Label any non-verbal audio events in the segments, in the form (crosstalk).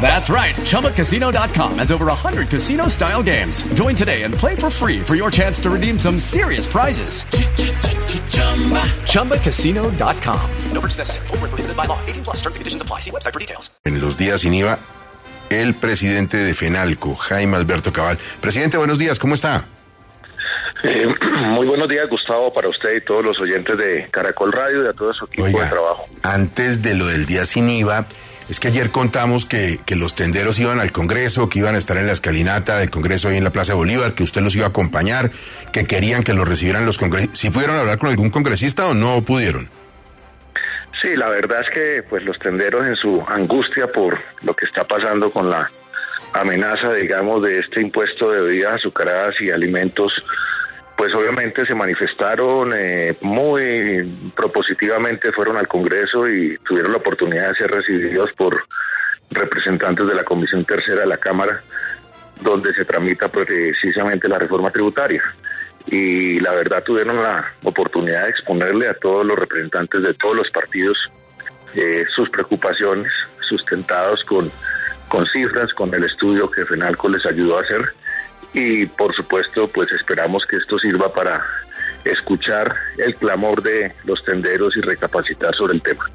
That's right. ChumbaCasino.com has over 100 casino style games. Join today and play for free for your chance to redeem some serious prizes. ChumbaCasino.com. No purchase necessary. Full prohibited by law. 18 plus terms and conditions apply. See website for details. En los días sin IVA, el presidente de FENALCO, Jaime Alberto Cabal. Presidente, buenos días. ¿Cómo está? Eh, (clears throat) muy buenos días, Gustavo, para usted y todos los oyentes de Caracol Radio y a todo su equipo Oiga, de trabajo. Antes de lo del día sin IVA, es que ayer contamos que, que, los tenderos iban al Congreso, que iban a estar en la escalinata del Congreso ahí en la Plaza Bolívar, que usted los iba a acompañar, que querían que los recibieran los congresistas. ¿Si pudieron hablar con algún congresista o no pudieron? Sí, la verdad es que pues los tenderos en su angustia por lo que está pasando con la amenaza, digamos, de este impuesto de bebidas azucaradas y alimentos, pues obviamente se manifestaron eh, muy propositivamente, fueron al Congreso y tuvieron la oportunidad de ser recibidos por representantes de la Comisión Tercera de la Cámara, donde se tramita precisamente la reforma tributaria. Y la verdad tuvieron la oportunidad de exponerle a todos los representantes de todos los partidos eh, sus preocupaciones, sustentados con, con cifras, con el estudio que FENALCO les ayudó a hacer y por supuesto pues esperamos que esto sirva para escuchar el clamor de los tenderos y recapacitar sobre el tema.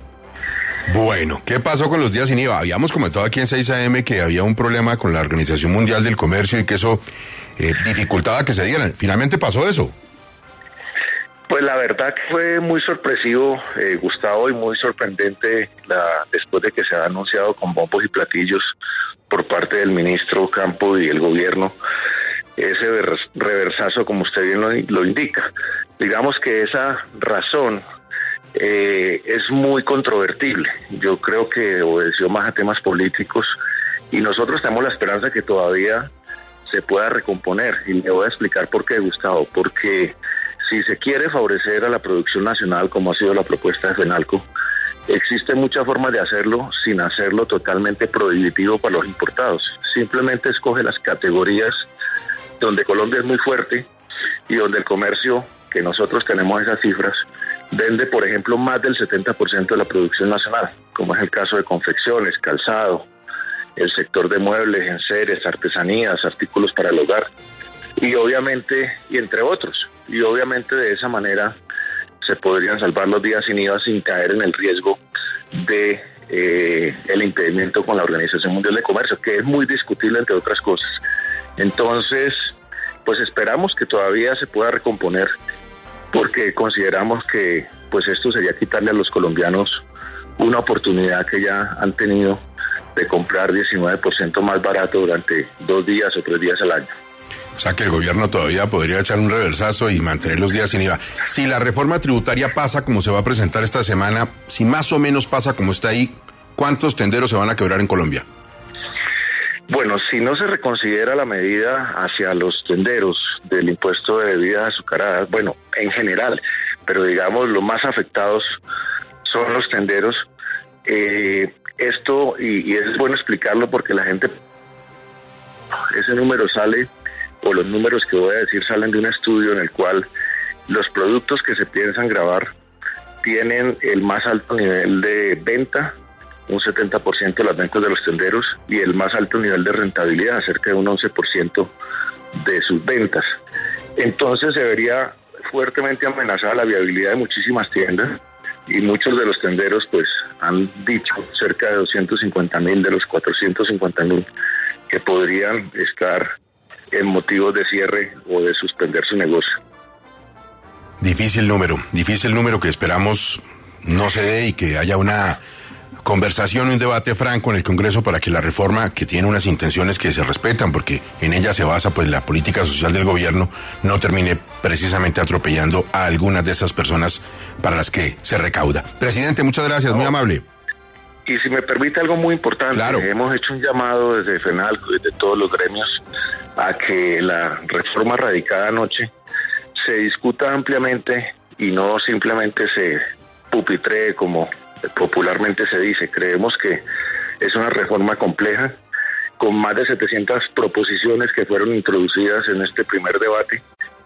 Bueno, ¿qué pasó con los días sin IVA? Habíamos comentado aquí en 6am que había un problema con la Organización Mundial del Comercio y que eso eh, dificultaba que se dieran. Finalmente pasó eso. Pues la verdad que fue muy sorpresivo, eh, Gustavo, y muy sorprendente la, después de que se ha anunciado con bombos y platillos por parte del ministro Campo y el gobierno ese reversazo, como usted bien lo, lo indica. Digamos que esa razón eh, es muy controvertible. Yo creo que obedeció más a temas políticos y nosotros tenemos la esperanza que todavía se pueda recomponer. Y le voy a explicar por qué, Gustavo. Porque si se quiere favorecer a la producción nacional, como ha sido la propuesta de FENALCO, existe muchas formas de hacerlo sin hacerlo totalmente prohibitivo para los importados. Simplemente escoge las categorías donde Colombia es muy fuerte y donde el comercio, que nosotros tenemos esas cifras, vende, por ejemplo, más del 70% de la producción nacional, como es el caso de confecciones, calzado, el sector de muebles, enseres, artesanías, artículos para el hogar, y obviamente, y entre otros, y obviamente de esa manera se podrían salvar los días sin IVA sin caer en el riesgo de eh, el impedimento con la Organización Mundial de Comercio, que es muy discutible entre otras cosas. Entonces, pues esperamos que todavía se pueda recomponer porque consideramos que pues esto sería quitarle a los colombianos una oportunidad que ya han tenido de comprar 19% más barato durante dos días o tres días al año. O sea que el gobierno todavía podría echar un reversazo y mantener los días sin IVA. Si la reforma tributaria pasa como se va a presentar esta semana, si más o menos pasa como está ahí, ¿cuántos tenderos se van a quebrar en Colombia? Bueno, si no se reconsidera la medida hacia los tenderos del impuesto de bebidas azucaradas, bueno, en general, pero digamos los más afectados son los tenderos. Eh, esto, y, y, es bueno explicarlo porque la gente, ese número sale, o los números que voy a decir salen de un estudio en el cual los productos que se piensan grabar tienen el más alto nivel de venta un 70% de las ventas de los tenderos y el más alto nivel de rentabilidad, cerca de un 11% de sus ventas. Entonces se vería fuertemente amenazada la viabilidad de muchísimas tiendas y muchos de los tenderos pues han dicho cerca de 250 mil de los 450 mil que podrían estar en motivos de cierre o de suspender su negocio. Difícil número, difícil número que esperamos no se dé y que haya una conversación y un debate franco en el Congreso para que la reforma, que tiene unas intenciones que se respetan, porque en ella se basa pues la política social del gobierno, no termine precisamente atropellando a algunas de esas personas para las que se recauda. Presidente, muchas gracias, muy amable. Y si me permite algo muy importante, Claro. hemos hecho un llamado desde FENALCO, desde todos los gremios, a que la reforma radicada anoche se discuta ampliamente y no simplemente se pupitree como popularmente se dice. Creemos que Es una reforma compleja con más de 700 proposiciones que fueron introducidas en este primer debate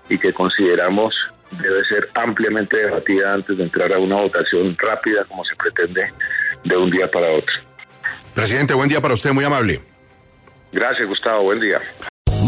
y que consideramos debe ser ampliamente debatida antes de entrar a una votación rápida como se pretende de un día para otro. Presidente, buen día para usted, muy amable. Gracias, Gustavo, buen día.